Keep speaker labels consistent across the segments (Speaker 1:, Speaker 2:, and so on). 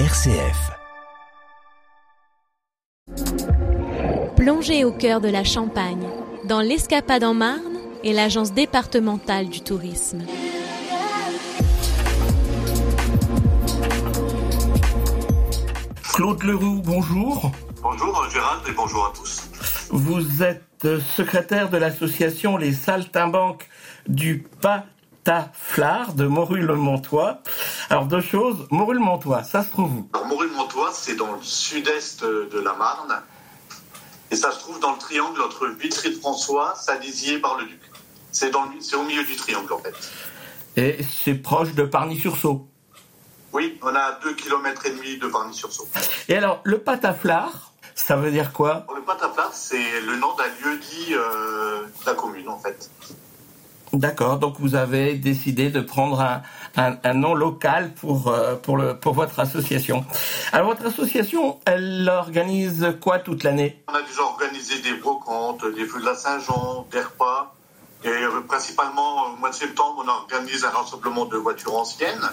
Speaker 1: RCF.
Speaker 2: Plongez au cœur de la Champagne, dans l'Escapade en Marne et l'Agence départementale du tourisme.
Speaker 3: Claude Leroux, bonjour.
Speaker 4: Bonjour Gérald et bonjour à tous.
Speaker 3: Vous êtes secrétaire de l'association Les Saltimbanques du Pataflard de Morue-le-Montois. Alors deux choses, Morue-le-Montois, ça se trouve où?
Speaker 4: Alors Morue-le-Montois, c'est dans le sud-est de la Marne. Et ça se trouve dans le triangle entre Vitry-de-François, Salisier, Bar-le-Duc. C'est au milieu du triangle en fait.
Speaker 3: Et c'est proche de Parny-sur-Sault.
Speaker 4: Oui, on a 2 km et demi de Varny-sur-Sault.
Speaker 3: Et alors, le Pataflard, ça veut dire quoi?
Speaker 4: Le Pataplat, c'est le nom d'un lieu dit euh, de la commune en fait.
Speaker 3: D'accord, donc vous avez décidé de prendre un, un- un nom local pour, euh, pour, le, pour votre association. Alors votre association, elle organise quoi toute l'année?
Speaker 4: On a déjà organisé des brocantes, des feux de la Saint-Jean, des repas. Et euh, principalement au mois de septembre, on organise un rassemblement de voitures anciennes.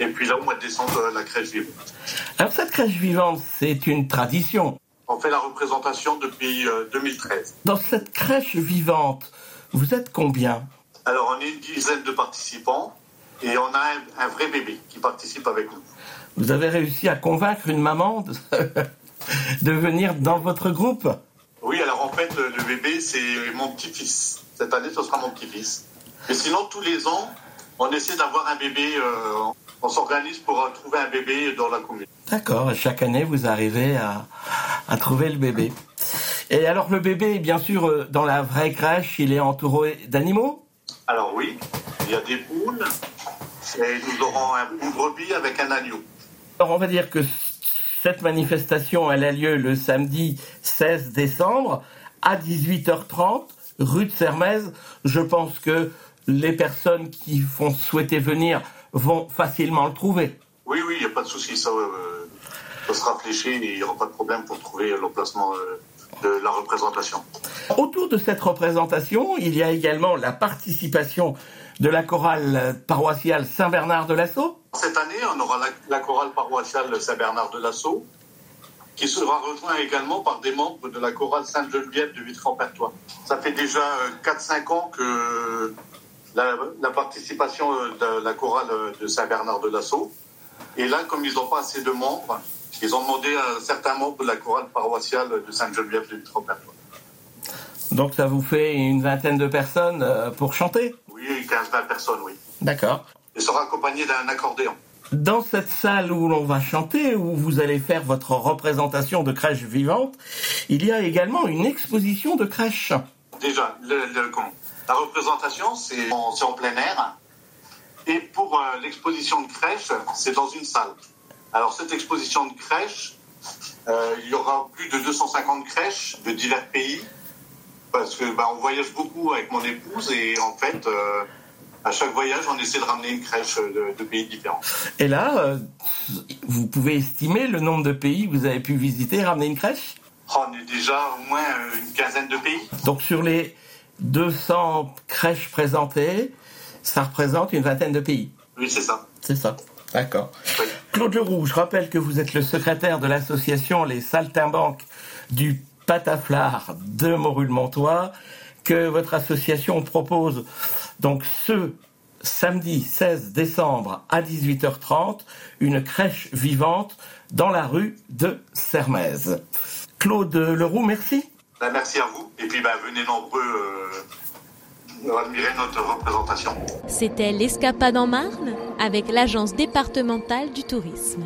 Speaker 4: Et puis là, au mois de décembre, euh, la crèche vivante.
Speaker 3: Alors cette crèche vivante, c'est une tradition?
Speaker 4: On fait la représentation depuis euh, 2013.
Speaker 3: Dans cette crèche vivante, vous êtes combien
Speaker 4: Alors, on est une dizaine de participants et on a un, un vrai bébé qui participe avec nous.
Speaker 3: Vous avez réussi à convaincre une maman de, de venir dans votre groupe
Speaker 4: Oui, alors en fait, le bébé, c'est mon petit-fils. Cette année, ce sera mon petit-fils. Mais sinon, tous les ans, on essaie d'avoir un bébé. euh, on s'organise pour euh, trouver un bébé dans la commune.
Speaker 3: D'accord, chaque année vous arrivez à, à trouver le bébé. Et alors le bébé, bien sûr, euh, dans la vraie crèche, il est entouré d'animaux?
Speaker 4: Alors oui, il y a des poules et nous aurons un poule brebis avec un agneau.
Speaker 3: Alors on va dire que cette manifestation, elle a lieu le samedi 16 décembre à 18h30, rue de Sermez. Je pense que les personnes qui vont souhaiter venir vont facilement le trouver.
Speaker 4: Oui, oui, il n'y a pas de souci, ça, euh, ça sera fléché et il n'y aura pas de problème pour trouver l'emplacement euh, de la représentation.
Speaker 3: Autour de cette représentation, il y a également la participation de la chorale paroissiale Saint-Bernard de Lasso.
Speaker 4: Cette année, on aura la, la chorale paroissiale Saint-Bernard de Lasso, qui sera rejoint également par des membres de la chorale Sainte-Geneviève de Vitry-en-Pertois. Ça fait déjà euh, 4-5 ans que la, la participation euh, de la chorale euh, de Saint-Bernard de Lasso. Et là, comme ils n'ont pas assez de membres, ils ont demandé à certains membres de la chorale paroissiale de Sainte-Geneviève de Vitry-en-Pertois.
Speaker 3: Donc ça vous fait une vingtaine de personnes euh, pour chanter?
Speaker 4: Oui, 15-20 personnes, oui.
Speaker 3: D'accord.
Speaker 4: Et sera accompagné d'un accordéon.
Speaker 3: Dans cette salle où l'on va chanter, où vous allez faire votre représentation de crèche vivante, il y a également une exposition de crèche.
Speaker 4: Déjà, le- le- la représentation, c'est en, en plein air. Et pour euh, l'exposition de crèche, c'est dans une salle. Alors, cette exposition de crèche, euh, il y aura plus de 250 crèches de divers pays. Parce que bah, on voyage beaucoup avec mon épouse et en fait, euh, à chaque voyage, on essaie de ramener une crèche de, de pays différents.
Speaker 3: Et là, euh, vous pouvez estimer le nombre de pays que vous avez pu visiter et ramener une crèche?
Speaker 4: Oh, on est déjà au moins une quinzaine de pays.
Speaker 3: Donc sur les 200 crèches présentées, ça représente une vingtaine de pays?
Speaker 4: Oui, c'est ça.
Speaker 3: C'est ça. D'accord.
Speaker 4: Oui.
Speaker 3: Claude Leroux, je rappelle que vous êtes le secrétaire de l'association Les Saltimbanques du Pataflard de Morue-le-Montois, que votre association propose donc ce samedi 16 décembre à 18h30 une crèche vivante dans la rue de Sermez. Claude Leroux, merci.
Speaker 4: Ben, merci à vous. Et puis, ben, venez nombreux euh,
Speaker 2: C'était l'Escapade en Marne avec l'Agence départementale du tourisme.